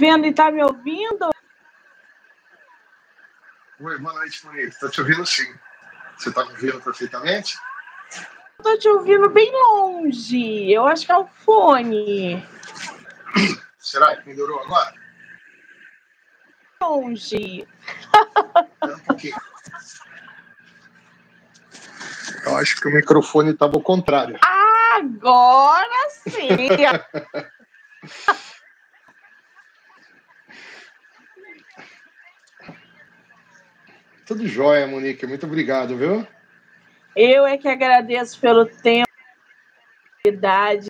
vendo e tá me ouvindo? Oi, boa noite, Monique. Tô te ouvindo sim. Você tá me ouvindo perfeitamente? Tô te ouvindo bem longe. Eu acho que é o fone. Será que melhorou agora? Longe. um pouquinho. Eu acho que o microfone estava ao contrário. Agora sim. Tudo jóia, Monique. Muito obrigado, viu? Eu é que agradeço pelo tempo, idade.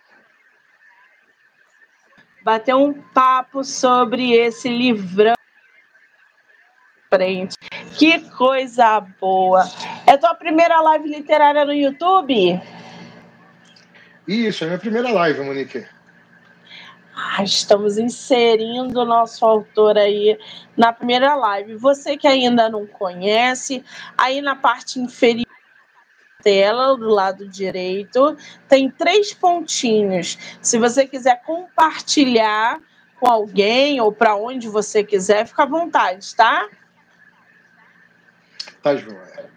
Bater um papo sobre esse livrão. Frente. Que coisa boa. É tua primeira live literária no YouTube? Isso, é minha primeira live, Monique. Estamos inserindo o nosso autor aí na primeira live. Você que ainda não conhece, aí na parte inferior da tela, do lado direito, tem três pontinhos. Se você quiser compartilhar com alguém ou para onde você quiser, fica à vontade, tá? Tá, Joia.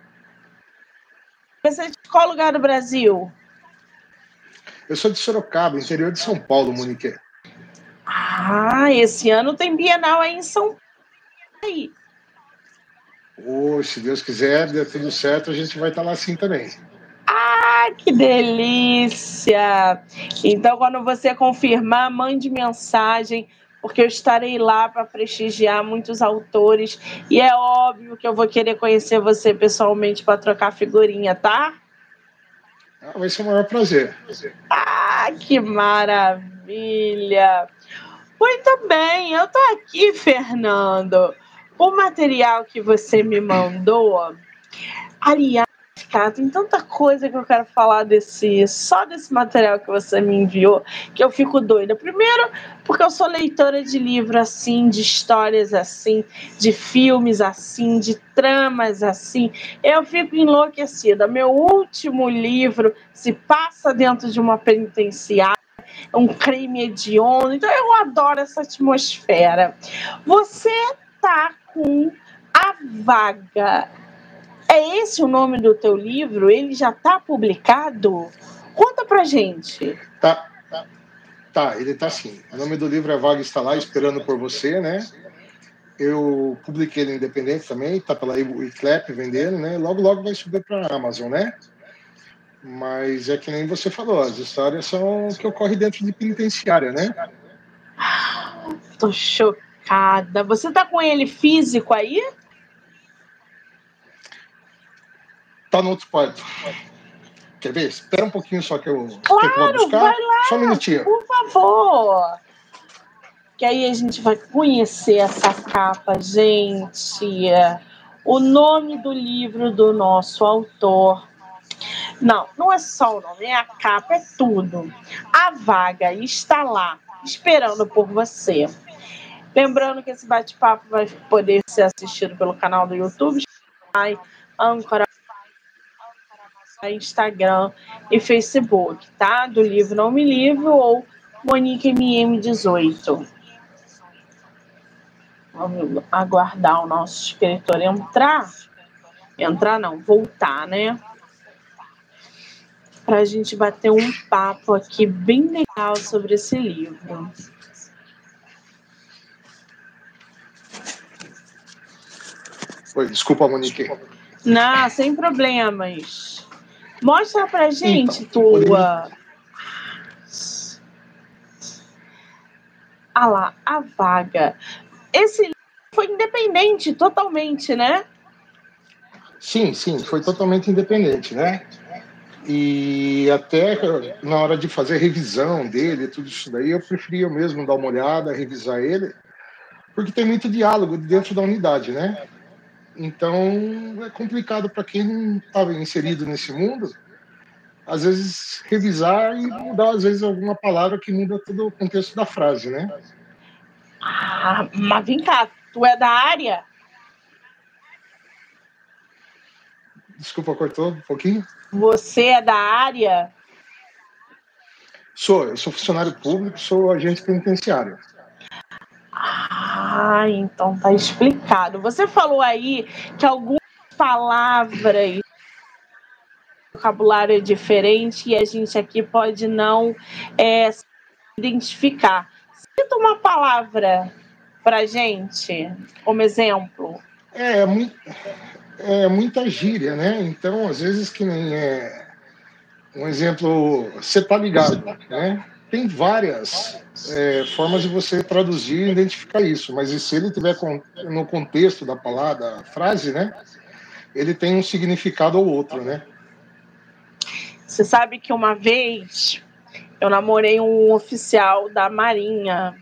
Você é de qual lugar do Brasil? Eu sou de Sorocaba, interior de São Paulo, Monique. Ah, esse ano tem Bienal aí em São Paulo. Oh, se Deus quiser, der tudo certo, a gente vai estar lá sim também. Ah, que delícia! Então, quando você confirmar, mande mensagem, porque eu estarei lá para prestigiar muitos autores. E é óbvio que eu vou querer conhecer você pessoalmente para trocar figurinha, tá? Ah, vai ser o maior prazer. Ah, que maravilha! Muito bem, eu tô aqui, Fernando. O material que você me mandou, aliás, cara, tem tanta coisa que eu quero falar desse, só desse material que você me enviou, que eu fico doida. Primeiro, porque eu sou leitora de livro assim, de histórias assim, de filmes assim, de tramas assim. Eu fico enlouquecida. Meu último livro se passa dentro de uma penitenciária um crime hediondo. Então eu adoro essa atmosfera. Você tá com a vaga. É esse o nome do teu livro? Ele já está publicado? Conta pra gente. Tá, tá, tá, ele tá sim. O nome do livro é Vaga Está Lá, Esperando por Você, né? Eu publiquei ele independente também, tá pela Eclap vendendo, né? Logo, logo vai subir para a Amazon, né? Mas é que nem você falou, as histórias são que ocorrem dentro de penitenciária, né? Tô chocada. Você tá com ele físico aí? Tá no outro quarto. Quer ver? Espera um pouquinho só que eu, claro, que eu vou buscar. Vai lá, só um minutinho. Por favor. Que aí a gente vai conhecer essa capa, gente. O nome do livro do nosso autor não, não é só o nome, é a capa, é tudo. A vaga está lá, esperando por você. Lembrando que esse bate-papo vai poder ser assistido pelo canal do YouTube, Ancora, Instagram e Facebook, tá? Do livro Não Me Livro ou Monique MM18. Vamos aguardar o nosso escritor entrar. Entrar não, voltar, né? Para a gente bater um papo aqui bem legal sobre esse livro. Oi, desculpa, Monique. Não, sem problemas. Mostra pra gente então, tua. Ah lá, a vaga. Esse livro foi independente, totalmente, né? Sim, sim, foi totalmente independente, né? E até na hora de fazer a revisão dele, tudo isso daí, eu preferia mesmo dar uma olhada, revisar ele, porque tem muito diálogo dentro da unidade, né? Então é complicado para quem não estava inserido nesse mundo, às vezes revisar e mudar, às vezes, alguma palavra que muda todo o contexto da frase, né? Ah, mas vem cá, tu é da área? Desculpa, cortou um pouquinho? Você é da área? Sou, eu sou funcionário público, sou agente penitenciário. Ah, então tá explicado. Você falou aí que algumas palavras vocabulário é diferente e a gente aqui pode não é, se identificar. Cita uma palavra para gente, como exemplo. É, é, muita gíria, né? Então, às vezes, que nem é um exemplo, você tá ligado, né? Tem várias é, formas de você traduzir e identificar isso, mas se ele tiver no contexto da palavra, da frase, né? Ele tem um significado ou outro, né? Você sabe que uma vez eu namorei um oficial da Marinha.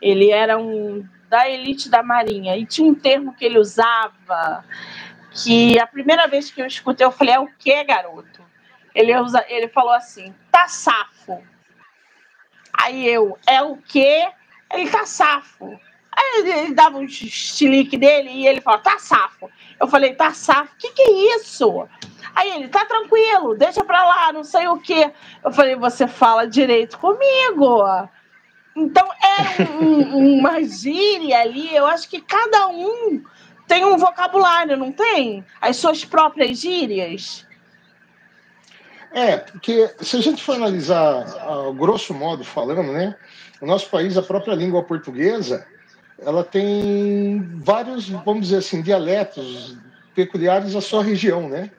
Ele era um da elite da Marinha e tinha um termo que ele usava que a primeira vez que eu escutei eu falei é o que garoto? Ele usa, ele falou assim, tá safo. Aí eu, é o que? Ele tá safo. Aí ele, ele dava um estilique dele e ele falou, tá safo. Eu falei, tá safo? Que que é isso? Aí ele, tá tranquilo, deixa pra lá, não sei o quê. Eu falei, você fala direito comigo. Então era um, uma gíria ali, eu acho que cada um tem um vocabulário, não tem? As suas próprias gírias. É, porque se a gente for analisar, grosso modo falando, né, o nosso país, a própria língua portuguesa, ela tem vários, vamos dizer assim, dialetos peculiares à sua região, né?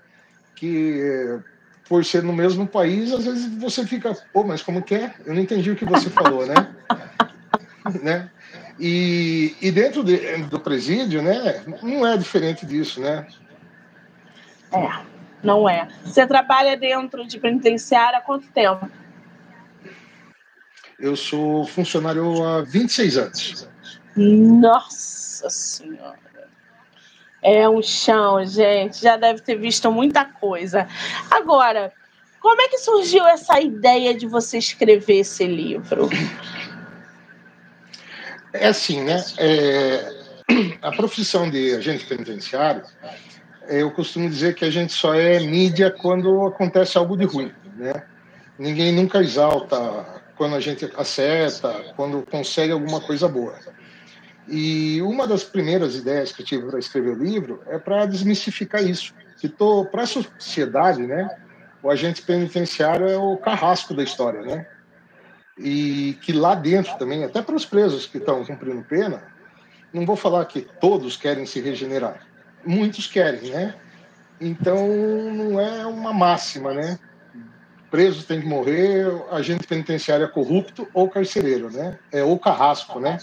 que por ser no mesmo país, às vezes você fica, pô, mas como que é? Eu não entendi o que você falou, né? né? E, e dentro de, do presídio, né, não é diferente disso, né? É, não é. Você trabalha dentro de penitenciária há quanto tempo? Eu sou funcionário há 26 anos. Nossa Senhora! É um chão, gente. Já deve ter visto muita coisa. Agora, como é que surgiu essa ideia de você escrever esse livro? É assim, né? É, a profissão de agente penitenciário, eu costumo dizer que a gente só é mídia quando acontece algo de ruim, né? Ninguém nunca exalta quando a gente acerta, quando consegue alguma coisa boa. E uma das primeiras ideias que eu tive para escrever o livro é para desmistificar isso. Que para a sociedade, né, o agente penitenciário é o carrasco da história, né? E que lá dentro também, até para os presos que estão cumprindo pena, não vou falar que todos querem se regenerar, muitos querem, né? Então não é uma máxima, né? Preso tem que morrer, agente penitenciário é corrupto ou carcereiro, né? É ou carrasco, né?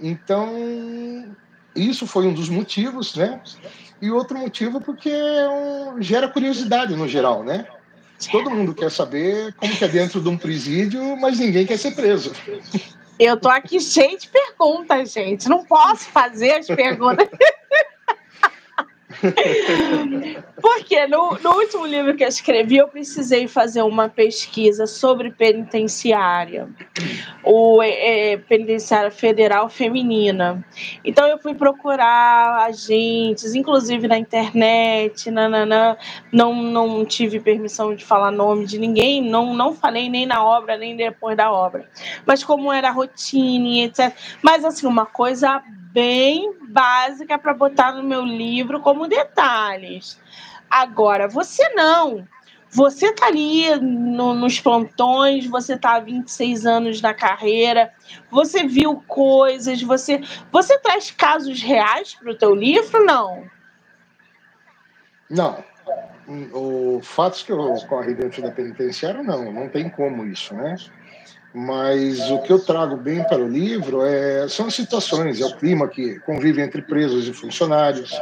Então, isso foi um dos motivos, né? E outro motivo porque é gera curiosidade no geral, né? Todo mundo quer saber como que é dentro de um presídio, mas ninguém quer ser preso. Eu tô aqui cheio de perguntas, gente. Não posso fazer as perguntas. Porque no, no, último livro que eu escrevi, eu precisei fazer uma pesquisa sobre penitenciária, o é, é, penitenciária federal feminina. Então eu fui procurar agentes, inclusive na internet, nananã. não não tive permissão de falar nome de ninguém, não não falei nem na obra nem depois da obra. Mas como era a rotina, etc. Mas assim uma coisa bem básica para botar no meu livro como detalhes. Agora, você não. Você está ali no, nos plantões, você está há 26 anos na carreira, você viu coisas, você, você traz casos reais para o teu livro, não? Não. O fatos que ocorrem dentro da penitenciária, não. Não tem como isso, né? Mas o que eu trago bem para o livro é, são as situações, é o clima que convive entre presos e funcionários,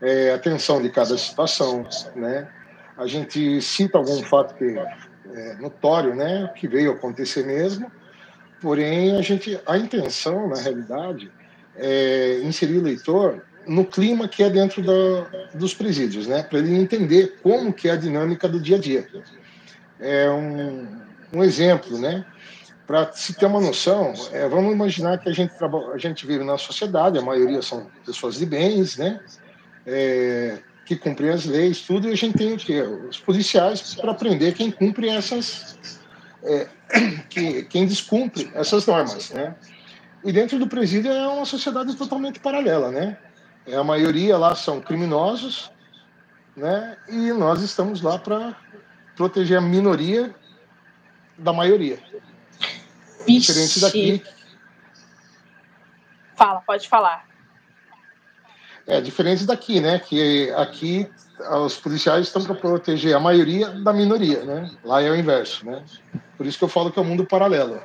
é, a tensão de cada situação, né? A gente cita algum fato que é notório, né, que veio acontecer mesmo, porém a gente, a intenção, na realidade, é inserir o leitor no clima que é dentro da, dos presídios, né, para ele entender como que é a dinâmica do dia a dia. É um, um exemplo, né? Para se ter uma noção, é, vamos imaginar que a gente, a gente vive na sociedade, a maioria são pessoas de bens, né? É, que cumprem as leis, tudo, e a gente tem o quê? Os policiais para aprender quem cumpre essas. É, que, quem descumpre essas normas, né? E dentro do presídio é uma sociedade totalmente paralela, né? É, a maioria lá são criminosos, né? E nós estamos lá para proteger a minoria da maioria. Vixe. Diferente daqui. Fala, pode falar. É diferente daqui, né? Que aqui os policiais estão para proteger a maioria da minoria, né? Lá é o inverso, né? Por isso que eu falo que é o um mundo paralelo.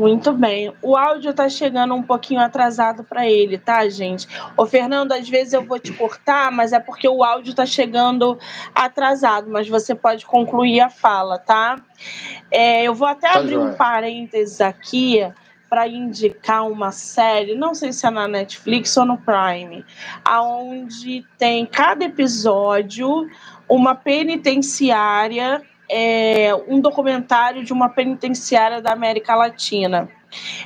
Muito bem. O áudio tá chegando um pouquinho atrasado para ele, tá, gente? Ô, Fernando, às vezes eu vou te cortar, mas é porque o áudio tá chegando atrasado, mas você pode concluir a fala, tá? É, eu vou até tá abrir joia. um parênteses aqui para indicar uma série, não sei se é na Netflix ou no Prime, aonde tem cada episódio uma penitenciária, é, um documentário de uma penitenciária da América Latina.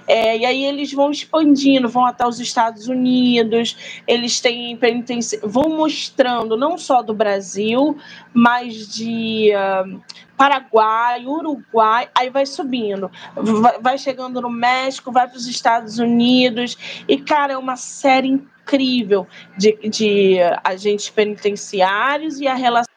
É, e aí eles vão expandindo, vão até os Estados Unidos, eles têm penitenci... vão mostrando não só do Brasil, mas de uh, Paraguai, Uruguai, aí vai subindo, vai, vai chegando no México, vai para os Estados Unidos, e cara, é uma série incrível de, de agentes penitenciários e a relação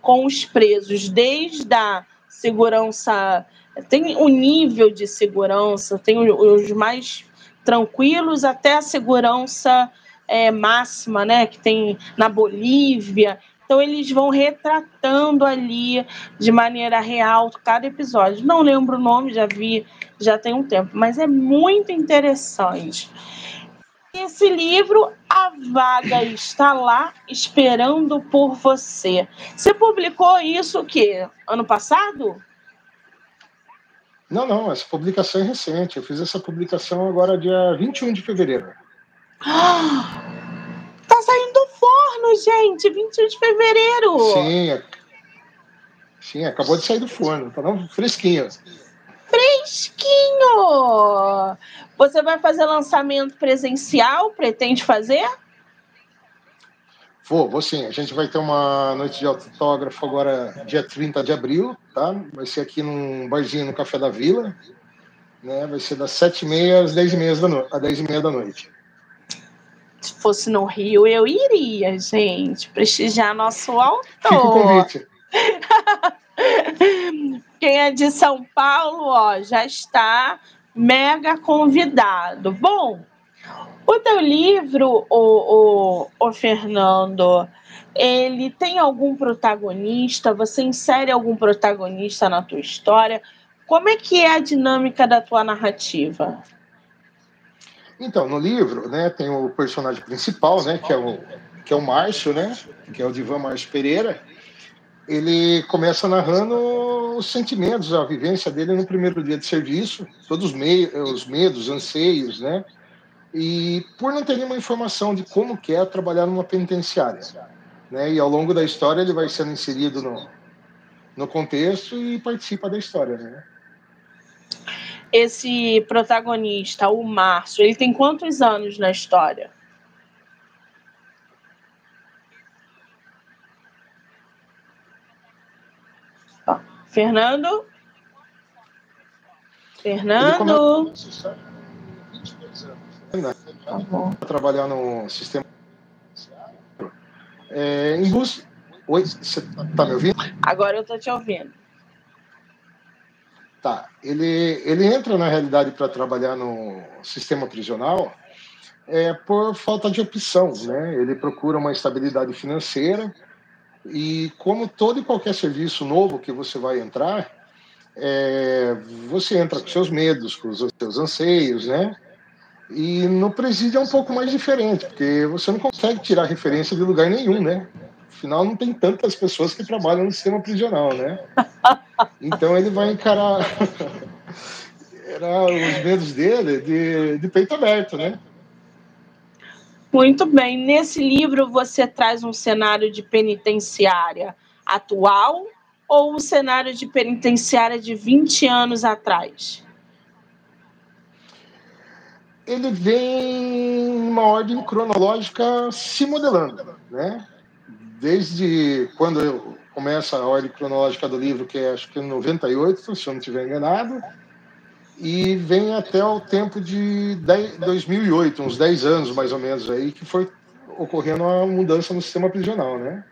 com os presos, desde a segurança tem o um nível de segurança, tem os mais tranquilos até a segurança é, máxima, né, que tem na Bolívia. Então eles vão retratando ali de maneira real cada episódio. Não lembro o nome, já vi, já tem um tempo, mas é muito interessante. Esse livro, A Vaga Está Lá Esperando por Você. Você publicou isso o quê? Ano passado? Não, não, essa publicação é recente. Eu fiz essa publicação agora dia 21 de fevereiro. tá saindo do forno, gente! 21 de fevereiro! Sim, é... sim, acabou de sair do forno, tá não? fresquinho. Fresquinho! Você vai fazer lançamento presencial? Pretende fazer? Vou, vou sim. A gente vai ter uma noite de autógrafo agora, dia 30 de abril, tá? Vai ser aqui num barzinho no Café da Vila, né? Vai ser das 7h30 às 10h30 da, no... às 10 da noite. Se fosse no Rio, eu iria, gente, prestigiar nosso autor. Fica o convite. Quem é de São Paulo, ó, já está mega convidado. Bom, o teu livro, o, o, o Fernando, ele tem algum protagonista? Você insere algum protagonista na tua história? Como é que é a dinâmica da tua narrativa? Então, no livro, né, tem o personagem principal, né, que é o que é o Márcio, né, que é o Divan Márcio Pereira. Ele começa narrando os sentimentos, a vivência dele no primeiro dia de serviço, todos os, meios, os medos, anseios, né, e por não ter nenhuma informação de como que é trabalhar numa penitenciária. Né? E ao longo da história ele vai sendo inserido no, no contexto e participa da história. Né? Esse protagonista, o Márcio, ele tem quantos anos na história? Fernando? Fernando? Tá bom. trabalhar no sistema. É, em busca. Oi, você tá me ouvindo? Agora eu tô te ouvindo. Tá. Ele, ele entra na realidade para trabalhar no sistema prisional é, por falta de opção, né? Ele procura uma estabilidade financeira e como todo e qualquer serviço novo que você vai entrar, é, você entra com seus medos, com os seus anseios, né? E no presídio é um pouco mais diferente, porque você não consegue tirar referência de lugar nenhum, né? Afinal, não tem tantas pessoas que trabalham no sistema prisional, né? Então ele vai encarar era os medos dele de, de peito aberto, né? Muito bem. Nesse livro você traz um cenário de penitenciária atual ou um cenário de penitenciária de 20 anos atrás? ele vem uma ordem cronológica se modelando, né? Desde quando começa a ordem cronológica do livro, que é acho que em 98, se eu não estiver enganado, e vem até o tempo de 10, 2008, uns 10 anos mais ou menos aí, que foi ocorrendo a mudança no sistema prisional, né?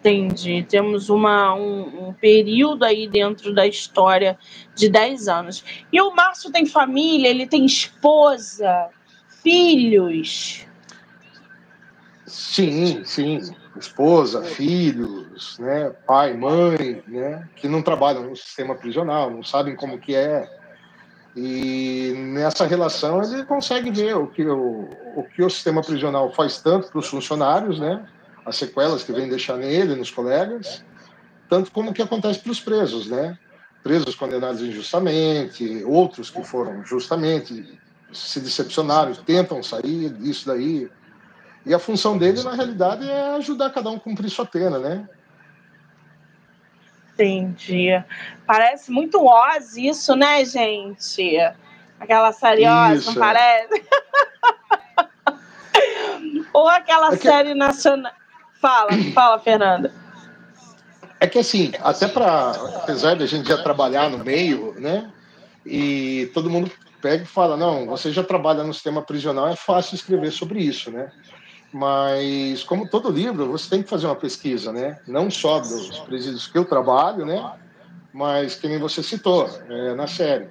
Entendi. Temos uma, um, um, período aí dentro da história de 10 anos. E o Márcio tem família, ele tem esposa, filhos. Sim, sim. Esposa, filhos, né? pai, mãe, né? que não trabalham no sistema prisional, não sabem como que é. E nessa relação ele consegue ver o que o, o, que o sistema prisional faz tanto para os funcionários, né? as sequelas que vem deixar nele, nos colegas, tanto como o que acontece para os presos, né? Presos condenados injustamente, outros que foram justamente se decepcionaram, tentam sair disso daí. E a função dele, na realidade, é ajudar cada um a cumprir sua pena, né? Entendi. Parece muito Oz isso, né, gente? Aquela série Oz, não parece? Ou aquela é que... série nacional. Fala, fala, Fernanda. É que assim, até para, apesar da gente já trabalhar no meio, né? E todo mundo pega e fala, não, você já trabalha no sistema prisional, é fácil escrever sobre isso, né? Mas como todo livro, você tem que fazer uma pesquisa, né? Não só dos presídios que eu trabalho, né? Mas que nem você citou é, na série.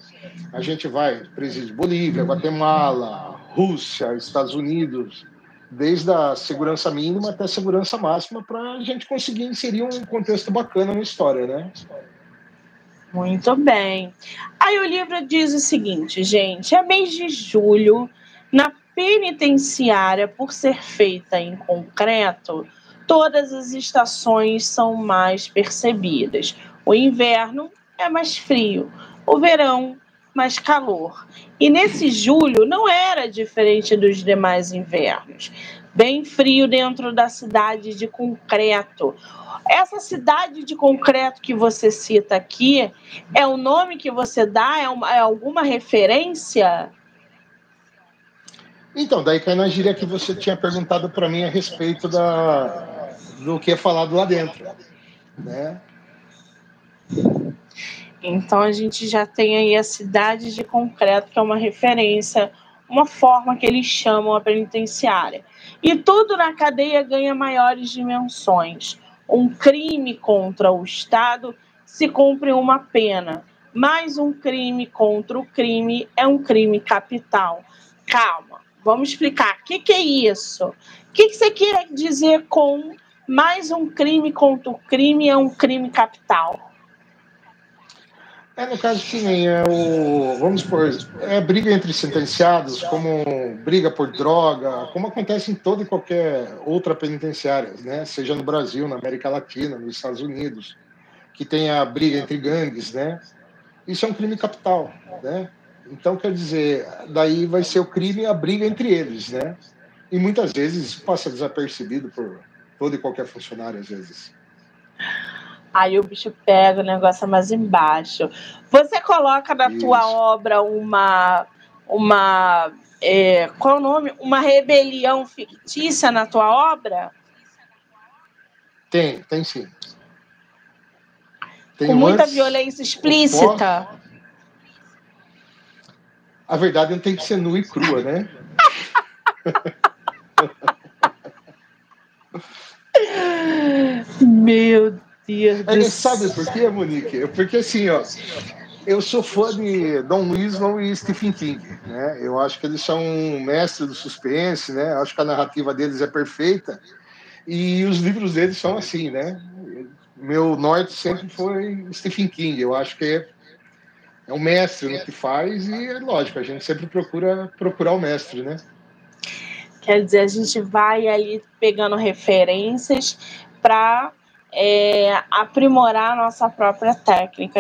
A gente vai presídio Bolívia, Guatemala, Rússia, Estados Unidos, desde a segurança mínima até a segurança máxima, para a gente conseguir inserir um contexto bacana na história, né? Muito bem. Aí o livro diz o seguinte, gente: é mês de julho, na penitenciária, por ser feita em concreto, todas as estações são mais percebidas. O inverno é mais frio, o verão mais calor. E nesse julho não era diferente dos demais invernos. Bem frio dentro da cidade de concreto. Essa cidade de concreto que você cita aqui é o nome que você dá? É, uma, é alguma referência? Então, daí cai na gíria que você tinha perguntado para mim a respeito da, do que é falado lá dentro. Né? Então a gente já tem aí a cidade de concreto, que é uma referência, uma forma que eles chamam a penitenciária. E tudo na cadeia ganha maiores dimensões. Um crime contra o Estado se cumpre uma pena, mais um crime contra o crime é um crime capital. Calma, vamos explicar. O que, que é isso? O que, que você quer dizer com mais um crime contra o crime é um crime capital? É, no caso, sim, é o, vamos supor, é briga entre sentenciados, como briga por droga, como acontece em toda e qualquer outra penitenciária, né? seja no Brasil, na América Latina, nos Estados Unidos, que tem a briga entre gangues, né? Isso é um crime capital, né? Então, quer dizer, daí vai ser o crime e a briga entre eles, né? E muitas vezes passa desapercebido por todo e qualquer funcionário, às vezes. Aí o bicho pega o negócio mais embaixo. Você coloca na Isso. tua obra uma. uma é, qual é o nome? Uma rebelião fictícia na tua obra? Tem, tem sim. Tem Com muita violência explícita. A verdade não tem que ser nua e crua, né? Meu Deus é, Sabe por quê, Monique? Porque assim, ó, eu sou fã de Don Winslow e Stephen King, né? Eu acho que eles são mestres do suspense, né? Acho que a narrativa deles é perfeita e os livros deles são assim, né? Meu norte sempre foi Stephen King. Eu acho que é, um mestre no que faz e é lógico, a gente sempre procura procurar o mestre, né? Quer dizer, a gente vai ali pegando referências para é, aprimorar a nossa própria técnica.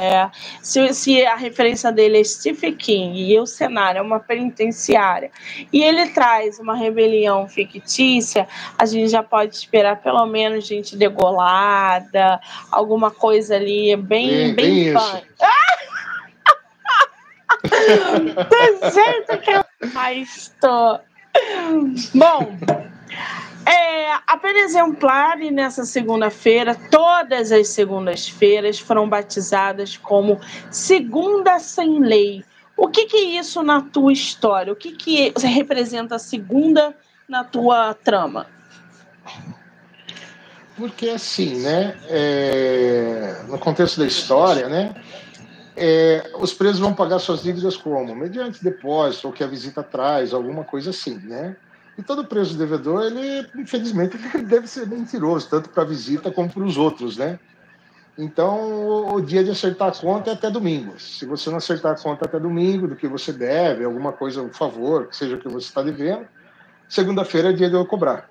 É, se, se, a referência dele é Stephen King e o cenário é uma penitenciária e ele traz uma rebelião fictícia, a gente já pode esperar pelo menos gente degolada, alguma coisa ali bem, bem, bem, bem Do jeito que eu mais tô. Bom, é, A pena exemplar nessa segunda-feira, todas as segundas-feiras foram batizadas como segunda sem lei. O que, que é isso na tua história? O que, que representa a segunda na tua trama? Porque assim, né? É, no contexto da história, né? É, os presos vão pagar suas dívidas como? Mediante depósito, ou que a visita traz, alguma coisa assim, né? E todo preso devedor, ele, infelizmente, ele deve ser mentiroso, tanto para a visita como para os outros, né? Então, o dia de acertar a conta é até domingo. Se você não acertar a conta até domingo do que você deve, alguma coisa, um favor, que seja o que você está devendo, segunda-feira é dia de eu cobrar.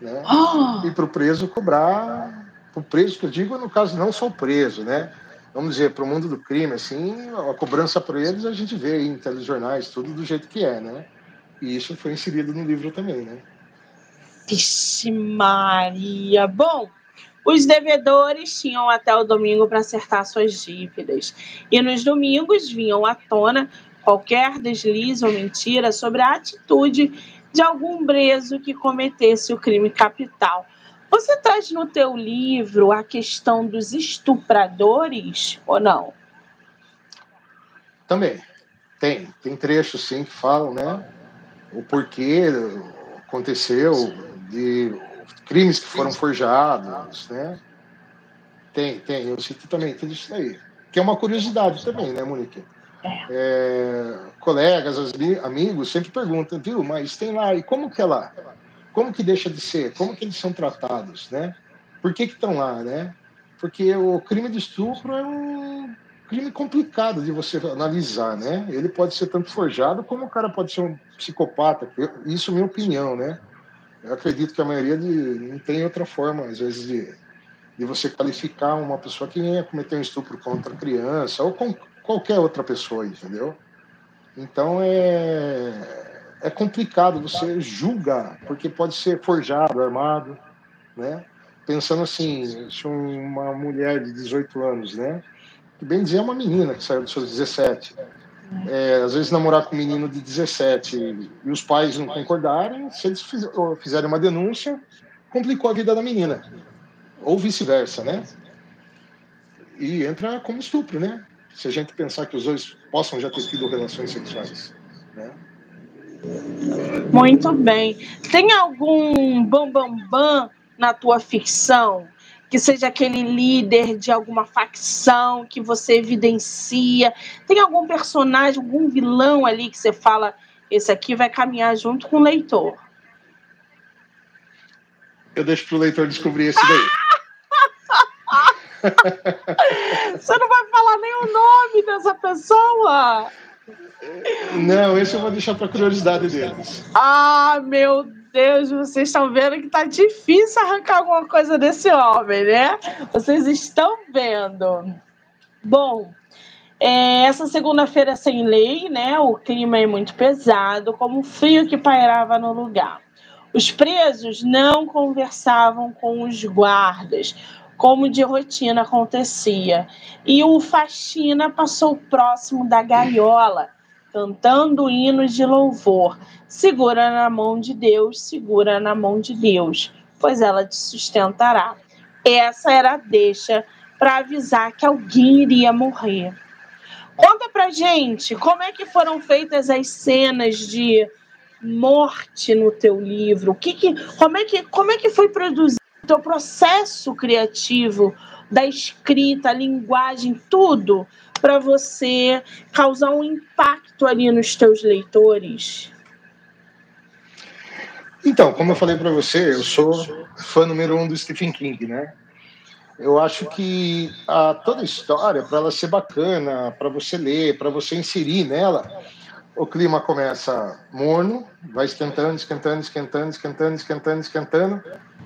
Né? Oh. E para o preso cobrar, para o preso que eu digo, no caso, não só o preso, né? Vamos dizer, para o mundo do crime, assim, a cobrança para eles a gente vê em telejornais, tudo do jeito que é, né? E isso foi inserido no livro também, né? Vixe Maria! Bom, os devedores tinham até o domingo para acertar suas dívidas. E nos domingos vinham à tona qualquer deslize ou mentira sobre a atitude de algum preso que cometesse o crime capital. Você traz no teu livro a questão dos estupradores ou não? Também. Tem. Tem trechos, sim, que falam, né? O porquê aconteceu, de crimes que foram forjados, né? Tem, tem. Eu cito também tudo isso aí. Que é uma curiosidade também, né, Monique? É, colegas, amigos sempre perguntam, viu, mas tem lá, e como que é lá? Como que deixa de ser? Como que eles são tratados, né? Por que estão lá, né? Porque o crime de estupro é um crime complicado de você analisar, né? Ele pode ser tanto forjado como o cara pode ser um psicopata. Isso é minha opinião, né? Eu acredito que a maioria de, não tem outra forma, às vezes, de, de você qualificar uma pessoa que venha cometer um estupro contra criança ou com qualquer outra pessoa, entendeu? Então é é complicado você julgar, porque pode ser forjado, armado, né? Pensando assim, se uma mulher de 18 anos, né? Que bem dizer é uma menina que saiu dos seus 17. É, às vezes namorar com um menino de 17 e os pais não concordarem, se eles fizerem uma denúncia, complicou a vida da menina. Ou vice-versa, né? E entra como estupro, né? Se a gente pensar que os dois possam já ter tido relações sexuais, né? Muito bem. Tem algum bambambam bam, bam na tua ficção? Que seja aquele líder de alguma facção que você evidencia? Tem algum personagem, algum vilão ali que você fala, esse aqui vai caminhar junto com o leitor? Eu deixo para o leitor descobrir esse daí. Você não vai falar nem o nome dessa pessoa? Não, esse eu vou deixar para curiosidade deles. Ah, meu Deus, vocês estão vendo que tá difícil arrancar alguma coisa desse homem, né? Vocês estão vendo. Bom, é, essa segunda-feira sem lei, né? O clima é muito pesado, como o frio que pairava no lugar. Os presos não conversavam com os guardas, como de rotina acontecia. E o faxina passou próximo da gaiola cantando hinos de louvor. Segura na mão de Deus, segura na mão de Deus, pois ela te sustentará. Essa era a deixa para avisar que alguém iria morrer. Conta pra gente como é que foram feitas as cenas de morte no teu livro. O que, que como é que como é que foi produzido o teu processo criativo da escrita, a linguagem, tudo para você causar um impacto ali nos teus leitores? Então, como eu falei para você, eu sou fã número um do Stephen King, né? Eu acho que a, toda a história, para ela ser bacana, para você ler, para você inserir nela, o clima começa morno, vai esquentando, esquentando, esquentando, esquentando, esquentando, esquentando,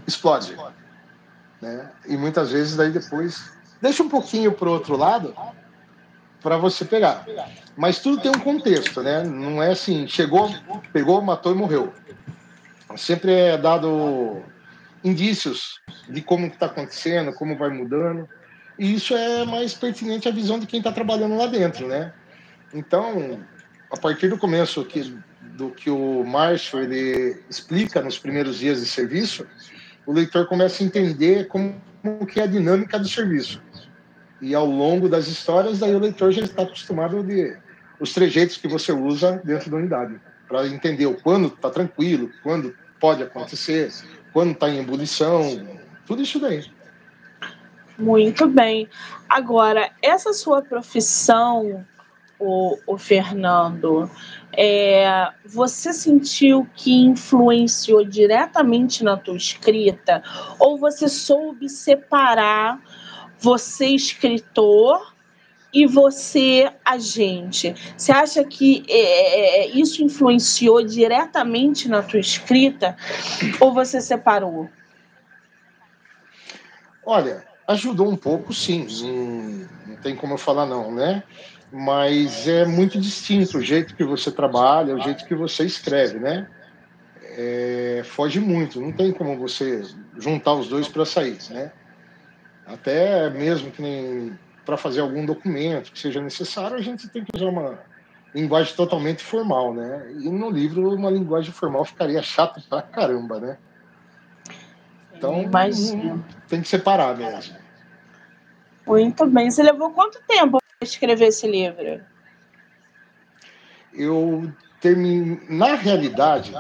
explode. Né? E muitas vezes daí depois deixa um pouquinho para o outro lado para você pegar. Mas tudo tem um contexto, né? Não é assim, chegou, pegou, matou e morreu. Sempre é dado indícios de como está acontecendo, como vai mudando. E isso é mais pertinente à visão de quem está trabalhando lá dentro, né? Então, a partir do começo que, do que o Marshall ele explica nos primeiros dias de serviço, o leitor começa a entender como, como que é a dinâmica do serviço. E ao longo das histórias, aí o leitor já está acostumado de os trejeitos que você usa dentro da unidade, para entender o quando está tranquilo, quando pode acontecer, quando está em ebulição, tudo isso daí. Muito bem. Agora, essa sua profissão, o, o Fernando, é, você sentiu que influenciou diretamente na tua escrita? Ou você soube separar você, escritor, e você, agente? Você acha que é, é, é, isso influenciou diretamente na tua escrita? Ou você separou? Olha, ajudou um pouco, sim. Não, não tem como eu falar não, né? Mas é muito distinto o jeito que você trabalha, o jeito que você escreve, né? É, foge muito, não tem como você juntar os dois para sair, né? Até mesmo que nem para fazer algum documento que seja necessário, a gente tem que usar uma linguagem totalmente formal, né? E no livro uma linguagem formal ficaria chata pra caramba, né? Então, Mas... tem que separar mesmo. Muito bem. Você levou quanto tempo para escrever esse livro? Eu terminei. Na realidade,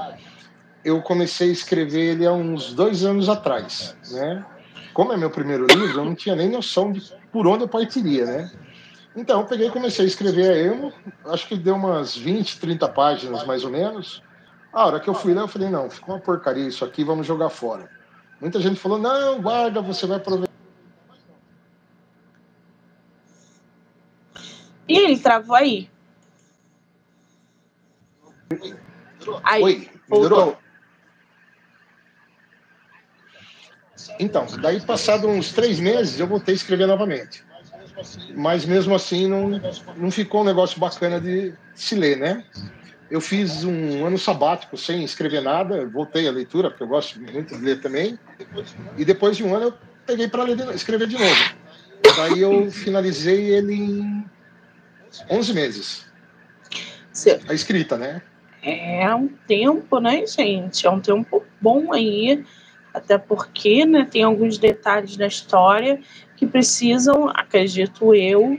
eu comecei a escrever ele há uns dois anos atrás, né? Como é meu primeiro livro, eu não tinha nem noção de por onde eu partiria, né? Então, eu peguei e comecei a escrever a emo, acho que deu umas 20, 30 páginas mais ou menos. A hora que eu fui lá, eu falei: não, ficou uma porcaria isso aqui, vamos jogar fora. Muita gente falou: não, guarda, você vai aproveitar. E ele travou aí? aí Oi, melhorou? Então, daí passado uns três meses, eu voltei a escrever novamente. Mas mesmo assim não, não ficou um negócio bacana de se ler, né? Eu fiz um ano sabático sem escrever nada, voltei à leitura, porque eu gosto muito de ler também. E depois de um ano eu peguei para escrever de novo. Daí eu finalizei ele em 11 meses. A escrita, né? É um tempo, né, gente? É um tempo bom aí até porque né, tem alguns detalhes da história que precisam, acredito eu,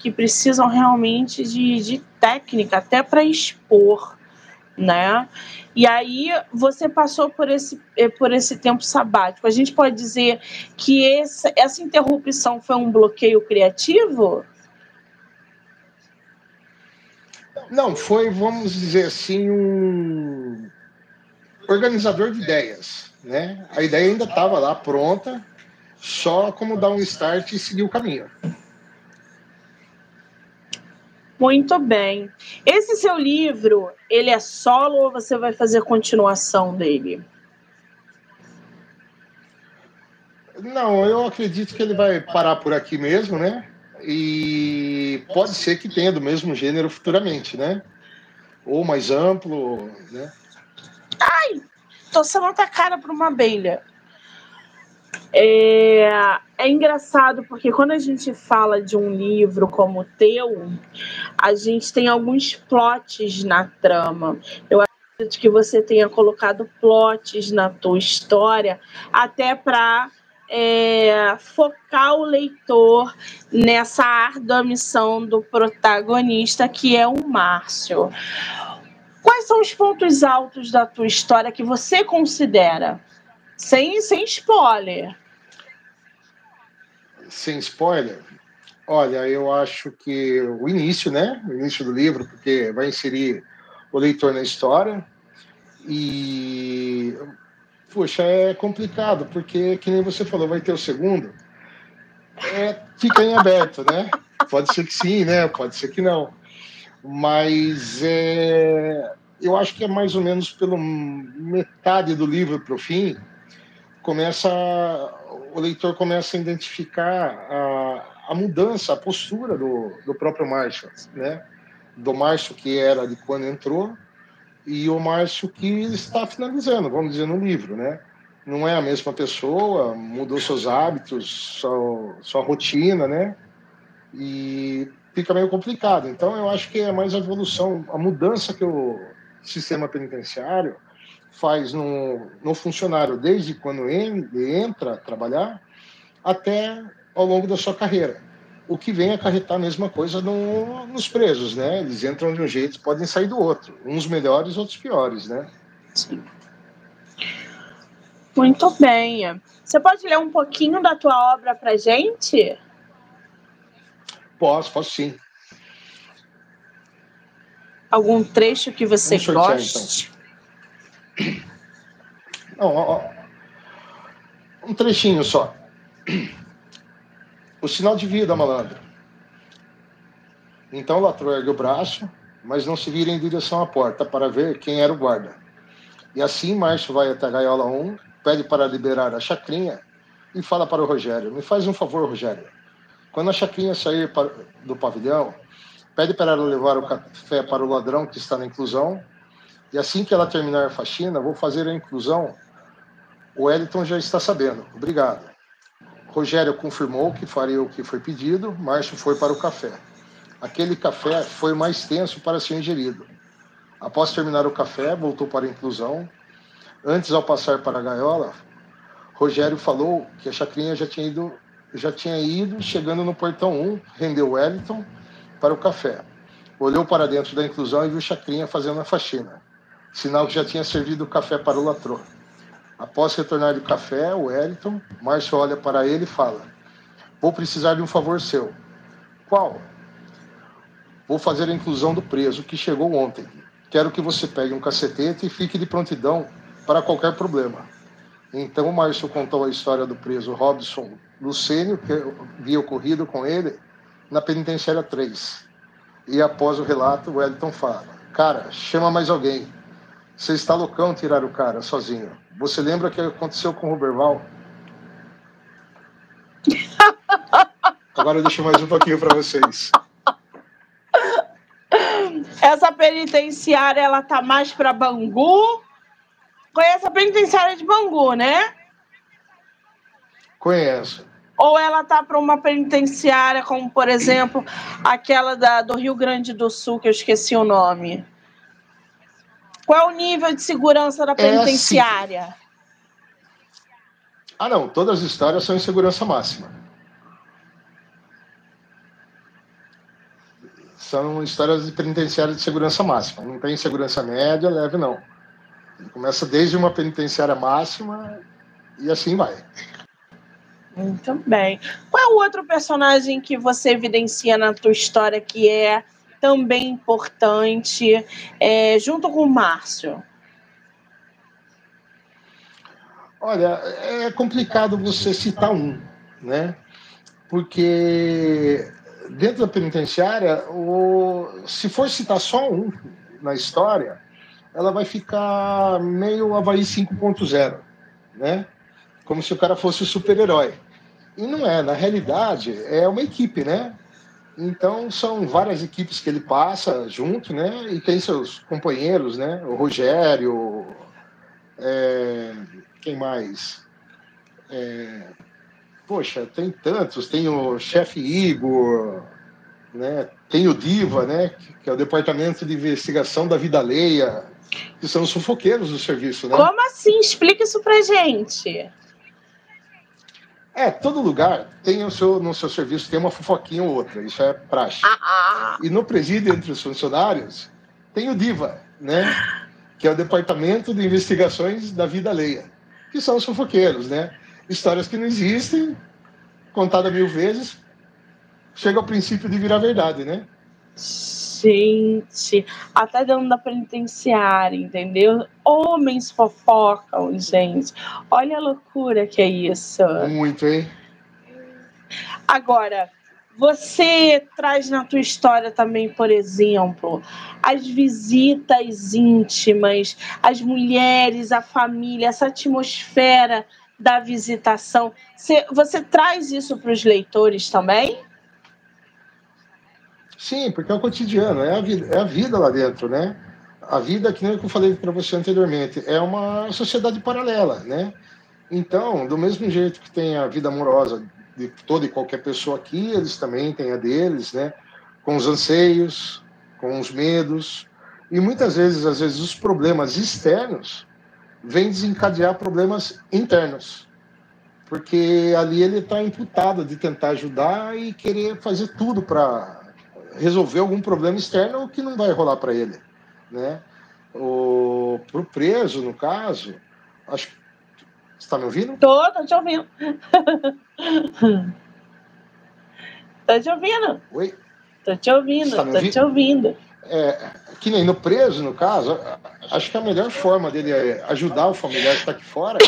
que precisam realmente de, de técnica, até para expor, né? E aí você passou por esse, por esse tempo sabático. A gente pode dizer que esse, essa interrupção foi um bloqueio criativo? Não, foi, vamos dizer assim, um organizador de ideias né? A ideia ainda estava lá pronta, só como dar um start e seguir o caminho. Muito bem. Esse seu livro, ele é solo ou você vai fazer continuação dele? Não, eu acredito que ele vai parar por aqui mesmo, né? E pode ser que tenha do mesmo gênero futuramente, né? Ou mais amplo, né? Ai, tô sendo atacada por uma abelha. É, é engraçado porque quando a gente fala de um livro como o teu, a gente tem alguns plots na trama. Eu acredito que você tenha colocado plots na tua história até para é, focar o leitor nessa árdua missão do protagonista, que é o Márcio. Quais são os pontos altos da tua história que você considera? Sem, sem spoiler. Sem spoiler? Olha, eu acho que o início, né? O início do livro, porque vai inserir o leitor na história. E, poxa, é complicado, porque, que nem você falou, vai ter o segundo. É, fica em aberto, né? Pode ser que sim, né? Pode ser que não mas é, eu acho que é mais ou menos pelo metade do livro para o fim começa o leitor começa a identificar a, a mudança, a postura do, do próprio Márcio, né? Do Márcio que era de quando entrou e o Márcio que está finalizando, vamos dizer, no livro, né? Não é a mesma pessoa, mudou seus hábitos, sua, sua rotina, né? E fica meio complicado. Então, eu acho que é mais a evolução, a mudança que o sistema penitenciário faz no, no funcionário desde quando ele entra a trabalhar até ao longo da sua carreira. O que vem acarretar a mesma coisa no, nos presos, né? Eles entram de um jeito, podem sair do outro. Uns melhores, outros piores, né? Sim. Muito bem. Você pode ler um pouquinho da tua obra para gente? Posso, posso sim. Algum trecho que você goste? Então. Não, ó, um trechinho só. O sinal de vida, malandro. Então o ladrão ergue o braço, mas não se vira em direção à porta para ver quem era o guarda. E assim Márcio vai até a gaiola 1, pede para liberar a chacrinha e fala para o Rogério: Me faz um favor, Rogério. Quando a chacrinha sair do pavilhão, pede para ela levar o café para o ladrão que está na inclusão. E assim que ela terminar a faxina, vou fazer a inclusão. O Wellington já está sabendo. Obrigado. Rogério confirmou que faria o que foi pedido, Márcio foi para o café. Aquele café foi mais tenso para ser ingerido. Após terminar o café, voltou para a inclusão. Antes, ao passar para a gaiola, Rogério falou que a chacrinha já tinha ido, já tinha ido chegando no portão 1, rendeu Wellington para o café. Olhou para dentro da inclusão e viu Chacrinha fazendo a faxina, sinal que já tinha servido o café para o latrô. Após retornar do café, o Wellington, Márcio olha para ele e fala: Vou precisar de um favor seu. Qual? Vou fazer a inclusão do preso que chegou ontem. Quero que você pegue um cacetete e fique de prontidão para qualquer problema. Então, Márcio contou a história do preso Robson Lucênio, que havia ocorrido com ele na penitenciária 3. E após o relato, o Wellington fala: Cara, chama mais alguém. Você está loucão tirar o cara sozinho. Você lembra o que aconteceu com o Roberval? Agora eu deixo mais um pouquinho para vocês. Essa penitenciária, ela tá mais para Bangu. Conhece a penitenciária de Bangu, né? Conheço. Ou ela tá para uma penitenciária, como por exemplo aquela da, do Rio Grande do Sul, que eu esqueci o nome. Qual é o nível de segurança da penitenciária? É assim. Ah, não. Todas as histórias são em segurança máxima. São histórias de penitenciária de segurança máxima. Não tem segurança média, leve, não. Começa desde uma penitenciária máxima e assim vai. Muito bem. Qual é o outro personagem que você evidencia na tua história que é também importante, é, junto com o Márcio? Olha, é complicado você citar um, né? Porque dentro da penitenciária, o, se for citar só um na história, ela vai ficar meio Havaí 5.0, né? Como se o cara fosse o super-herói. E não é, na realidade, é uma equipe, né? Então são várias equipes que ele passa junto, né? E tem seus companheiros, né? O Rogério, é, quem mais? É, poxa, tem tantos. Tem o chefe Igor, né? Tem o Diva, né? Que é o Departamento de Investigação da Vida Alheia, que são os sufoqueiros do serviço, né? Como assim? Explica isso pra gente. É, todo lugar tem o seu, no seu serviço tem uma fofoquinha ou outra, isso é praxe. Ah, ah. E no presídio, entre os funcionários, tem o DIVA, né? Que é o Departamento de Investigações da Vida Alheia, que são os fofoqueiros, né? Histórias que não existem, contada mil vezes, chega ao princípio de virar verdade, né? Gente, até dentro da penitenciária, entendeu? Homens fofocam, gente. Olha a loucura que é isso. Muito, hein? Agora, você traz na tua história também, por exemplo, as visitas íntimas, as mulheres, a família, essa atmosfera da visitação. Você, você traz isso para os leitores também? Sim, porque é o cotidiano, é a vida, é a vida lá dentro, né? A vida, que nem eu falei para você anteriormente, é uma sociedade paralela, né? Então, do mesmo jeito que tem a vida amorosa de toda e qualquer pessoa aqui, eles também têm a deles, né? Com os anseios, com os medos e muitas vezes, às vezes, os problemas externos vem desencadear problemas internos. Porque ali ele está imputado de tentar ajudar e querer fazer tudo para resolver algum problema externo que não vai rolar para ele. Né? O, pro preso, no caso, acho que. Você está me ouvindo? Tô, tô te ouvindo. tô te ouvindo. Oi? Tô te ouvindo, tá tô te ouvindo. É, que nem no preso, no caso, acho que a melhor forma dele é ajudar o familiar que está aqui fora,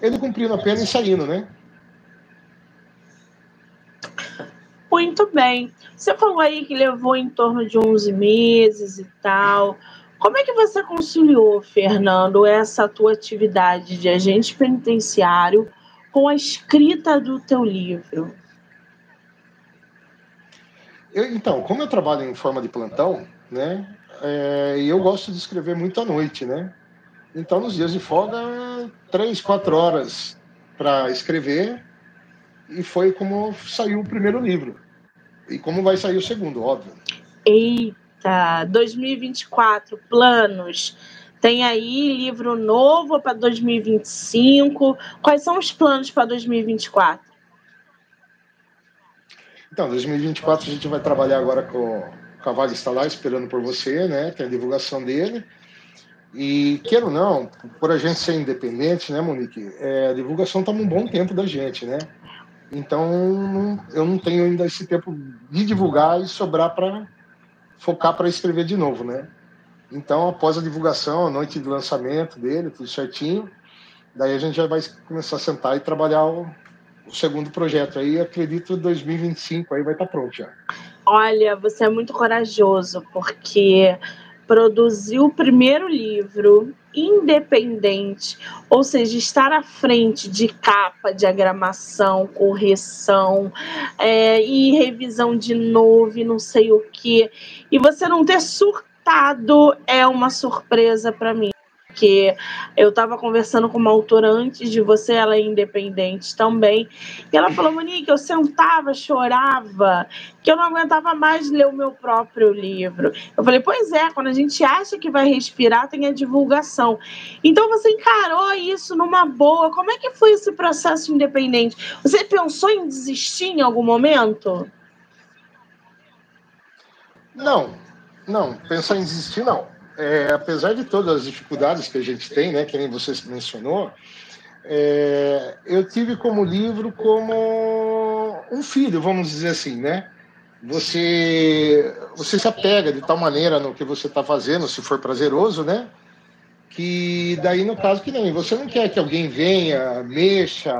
ele cumprindo a pena e saindo, né? Muito bem. Você falou aí que levou em torno de 11 meses e tal. Como é que você conciliou, Fernando, essa tua atividade de agente penitenciário com a escrita do teu livro? Eu, então, como eu trabalho em forma de plantão, né? É, eu gosto de escrever muito à noite, né? Então, nos dias de folga, três, quatro horas para escrever, e foi como saiu o primeiro livro. E como vai sair o segundo, óbvio. Eita, 2024, planos. Tem aí livro novo para 2025. Quais são os planos para 2024? Então, 2024 a gente vai trabalhar agora com o Cavalo está lá esperando por você, né? Tem a divulgação dele. E, queira ou não, por a gente ser independente, né, Monique? É, a divulgação toma um bom tempo da gente, né? Então, eu não tenho ainda esse tempo de divulgar e sobrar para focar para escrever de novo, né? Então, após a divulgação, a noite de lançamento dele, tudo certinho, daí a gente já vai começar a sentar e trabalhar o, o segundo projeto aí, acredito 2025 aí vai estar tá pronto já. Olha, você é muito corajoso, porque produzir o primeiro livro independente, ou seja, estar à frente de capa, diagramação, correção é, e revisão de novo e não sei o que, e você não ter surtado é uma surpresa para mim porque eu estava conversando com uma autora antes de você, ela é independente também, e ela falou, Monique, eu sentava, chorava, que eu não aguentava mais ler o meu próprio livro. Eu falei, pois é, quando a gente acha que vai respirar, tem a divulgação. Então você encarou isso numa boa. Como é que foi esse processo independente? Você pensou em desistir em algum momento? Não, não, pensar em desistir não é, apesar de todas as dificuldades que a gente tem, né, que nem você mencionou, é, eu tive como livro como um filho, vamos dizer assim, né? Você, você se apega de tal maneira no que você está fazendo, se for prazeroso, né? Que daí, no caso, que nem você não quer que alguém venha, mexa.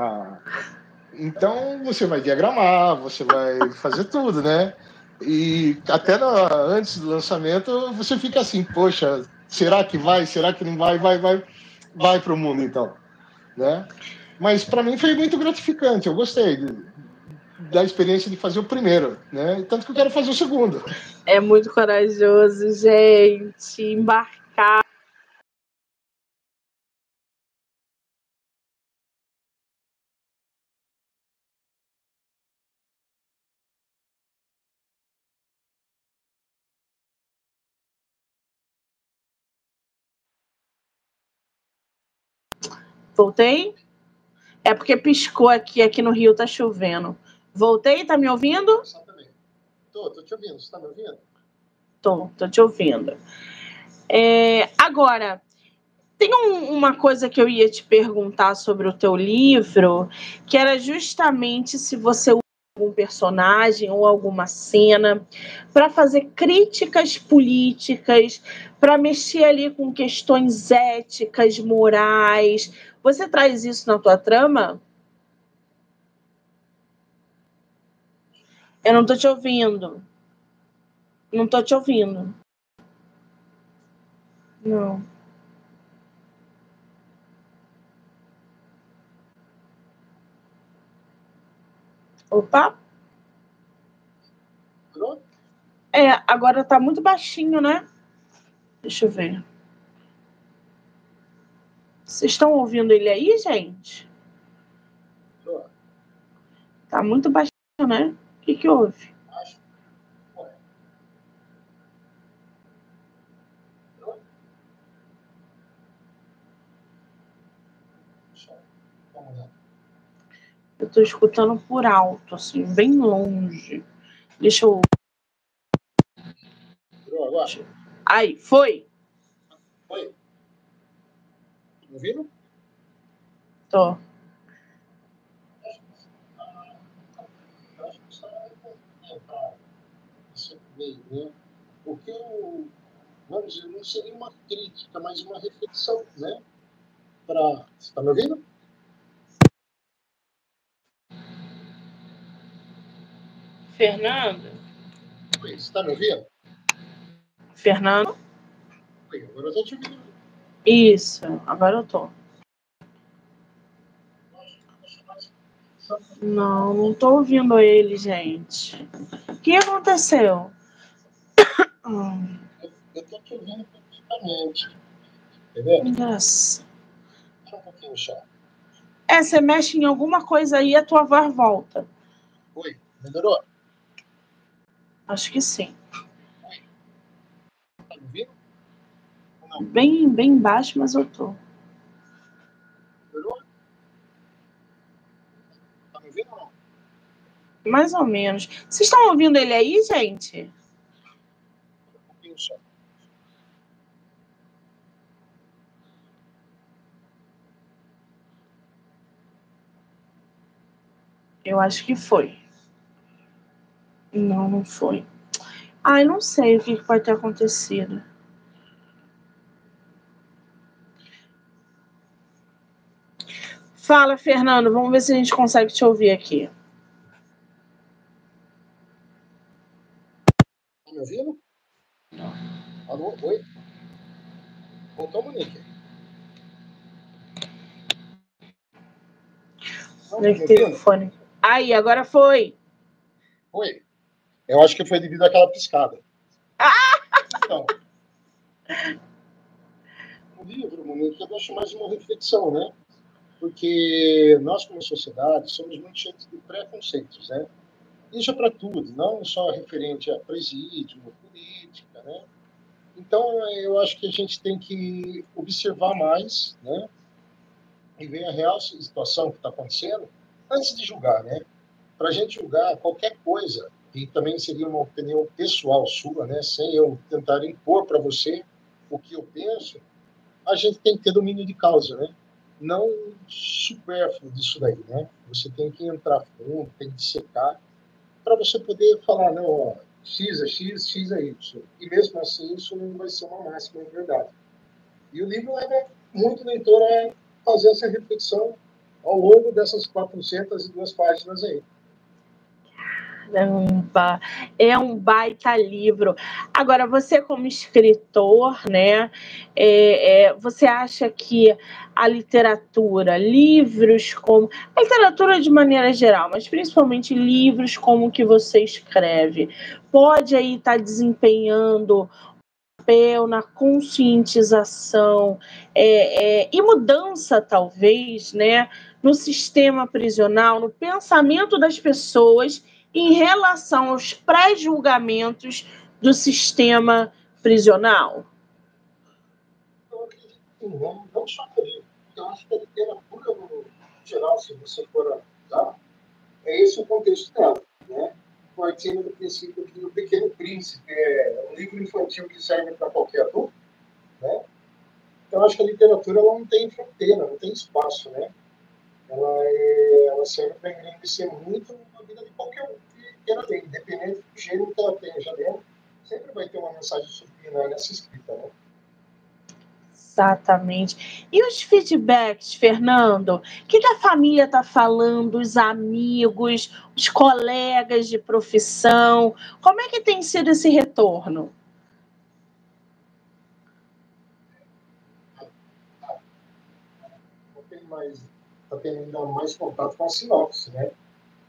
Então, você vai diagramar, você vai fazer tudo, né? E até no, antes do lançamento você fica assim, poxa, será que vai? Será que não vai? Vai, vai, vai para o mundo então, né? Mas para mim foi muito gratificante. Eu gostei de, da experiência de fazer o primeiro, né? Tanto que eu quero fazer o segundo. É muito corajoso, gente, embarcar Voltei? É porque piscou aqui, aqui no Rio tá chovendo. Voltei, tá me ouvindo? Tô, tô te ouvindo. Você tá me ouvindo? Tô, tô te ouvindo. É, agora, tem um, uma coisa que eu ia te perguntar sobre o teu livro, que era justamente se você usa algum personagem ou alguma cena para fazer críticas políticas, para mexer ali com questões éticas, morais, você traz isso na tua trama? Eu não tô te ouvindo. Não tô te ouvindo. Não. Opa. É, agora tá muito baixinho, né? Deixa eu ver. Vocês estão ouvindo ele aí, gente? Tá muito baixinho, né? O que, que houve? Eu tô escutando por alto, assim, bem longe. Deixa eu. Aí. Foi. Tá ouvindo? Tô. Né? O que eu, vamos dizer, não seria uma crítica, mas uma reflexão, né? Pra... Você está me ouvindo? Fernando? Oi, você está me ouvindo? Fernando? Oi, agora eu estou te ouvindo. Isso, agora eu tô. Não, não tô ouvindo ele, gente. O que aconteceu? Eu tô te ouvindo perfeitamente. Entendeu? Nossa. Um pouquinho. É, você mexe em alguma coisa aí e a tua voz volta. Oi, melhorou? Acho que sim. Tá me ouvindo? Bem, bem baixo, mas eu tô. Mais ou menos. Vocês estão ouvindo ele aí, gente? Eu acho que foi. Não, não foi. Ai, não sei o que pode ter acontecido. Fala, Fernando. Vamos ver se a gente consegue te ouvir aqui. Tá me ouvindo? Alô? Oi? Voltou, Monique? Não, tá me ouvindo? Telefone. Aí, agora foi. Foi. Eu acho que foi devido àquela piscada. Então, o livro, Monique, eu acho mais uma reflexão, né? Porque nós, como sociedade, somos muito cheios de preconceitos, né? Isso é para tudo, não só referente a presídio, política, né? Então, eu acho que a gente tem que observar mais, né? E ver a real situação que está acontecendo antes de julgar, né? Para a gente julgar qualquer coisa, e também seria uma opinião pessoal sua, né? Sem eu tentar impor para você o que eu penso, a gente tem que ter domínio de causa, né? Não supérfluo disso daí, né? Você tem que entrar fundo, tem que secar, para você poder falar, não, ó, X é X, X é Y. E mesmo assim, isso não vai ser uma máxima de verdade. E o livro leva muito leitor a fazer essa reflexão ao longo dessas 402 páginas aí. Caramba, é um baita livro. Agora, você como escritor, né? É, é, você acha que a literatura, livros como a literatura de maneira geral, mas principalmente livros como o que você escreve, pode aí estar tá desempenhando papel na conscientização é, é, e mudança, talvez, né, no sistema prisional, no pensamento das pessoas em relação aos pré-julgamentos do sistema prisional? Eu acredito que não, não só por isso. Eu acho que a literatura, no geral, se você for analisar, é esse o contexto dela. Né? Partindo do princípio que o Pequeno Príncipe é um livro infantil que serve para qualquer adulto. Né? Então, acho que a literatura não tem fronteira, não tem espaço. Né? Ela, é, ela serve para engrandecer muito a vida de qualquer um que queira ler, independente do gênero que ela tenha já lendo, sempre vai ter uma mensagem subliminar nessa escrita. Né? Exatamente. E os feedbacks, Fernando? O que, a família está falando, os amigos, os colegas de profissão? Como é que tem sido esse retorno? Está tendo ainda mais contato com a sinopse, né?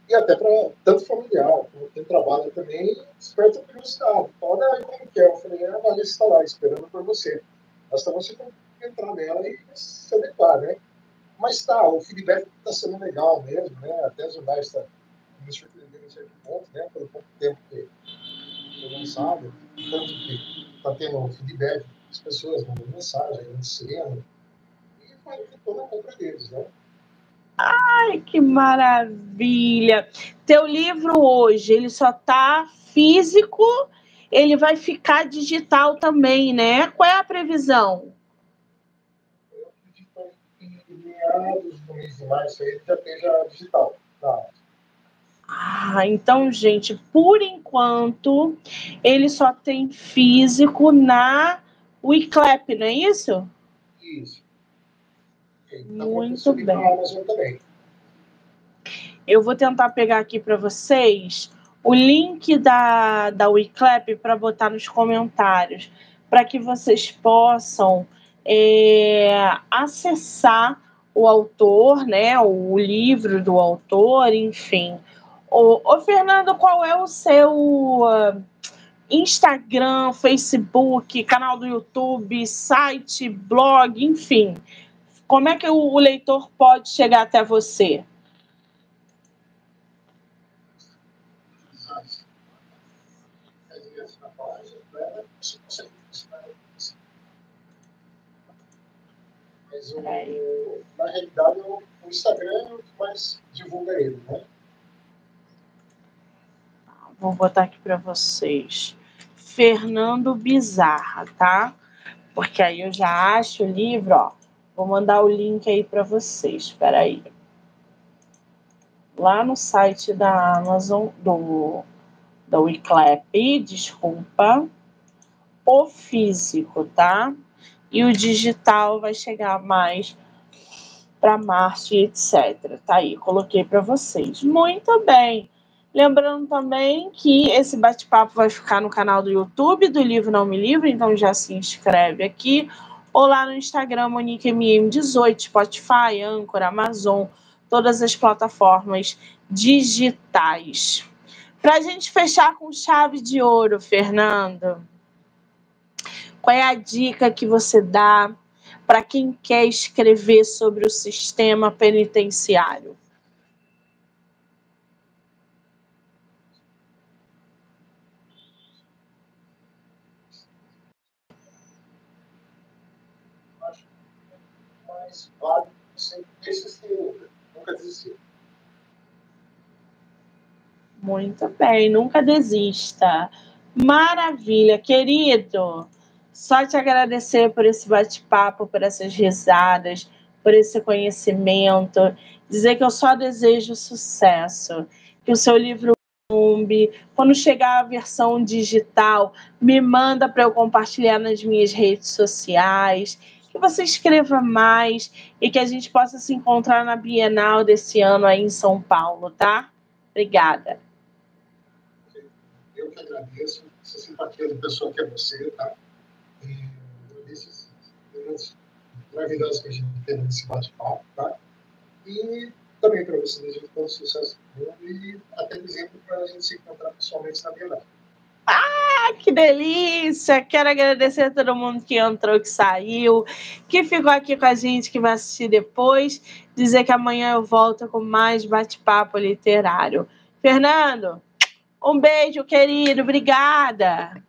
E até para tanto familiar, como quem trabalha também, desperta curiosidade. Fala, ah, como que é? Eu falei, a Vanessa está lá, esperando por você. Basta você entrar nela e se adequar, né? Mas tá, o feedback está sendo legal mesmo, né? Até as jornais estão me surpreendendo em certo ponto, né? Pelo pouco tempo que foi lançado, tanto que está tendo feedback das pessoas mandando mensagem, anunciando, e vai ficando na compra deles, né? Ai, que maravilha! Teu livro hoje, ele só tá físico, ele vai ficar digital também, né? Qual é a previsão? De já esteja digital. Tá? Ah, então, gente, por enquanto, ele só tem físico na Wiclap, não é isso? Isso. Então, Muito bem. Eu vou tentar pegar aqui para vocês o link da, da Wiclap para botar nos comentários, para que vocês possam é, acessar o autor, né, o livro do autor, enfim. Ô, ô Fernando, qual é o seu uh, Instagram, Facebook, canal do YouTube, site, blog, enfim? Como é que o, o leitor pode chegar até você? Mas o, na realidade o Instagram é o que mais divulga ele, né? Vou botar aqui para vocês. Fernando Bizarra, tá? Porque aí eu já acho o livro, ó. Vou mandar o link aí para vocês. Espera aí. Lá no site da Amazon, do, da Wiclap, desculpa, o físico, tá? E o digital vai chegar mais para março e etc. Tá aí, coloquei para vocês. Muito bem. Lembrando também que esse bate-papo vai ficar no canal do YouTube do Livro Não Me Livro, então já se inscreve aqui. Ou lá no Instagram, MoniqueMM18, Spotify, Anchor, Amazon, todas as plataformas digitais. Para a gente fechar com chave de ouro, Fernando, qual é a dica que você dá para quem quer escrever sobre o sistema penitenciário? Sempre persistir, nunca desistir. Muito bem, nunca desista. Maravilha, querido. Só te agradecer por esse bate-papo, por essas risadas, por esse conhecimento. Dizer que eu só desejo sucesso, que o seu livro quando chegar a versão digital, me manda para eu compartilhar nas minhas redes sociais que você escreva mais e que a gente possa se encontrar na Bienal desse ano aí em São Paulo, tá? Obrigada. Eu que agradeço essa simpatia da pessoa que é você, tá? E esses minutos maravilhosos que a gente teve nesse bate-papo, tá? E também para você desejo todo sucesso do mundo e até exemplo para a gente se encontrar pessoalmente na Bienal. Ah, que delícia! Quero agradecer a todo mundo que entrou, que saiu, que ficou aqui com a gente, que vai assistir depois. Dizer que amanhã eu volto com mais bate-papo literário. Fernando, um beijo, querido. Obrigada.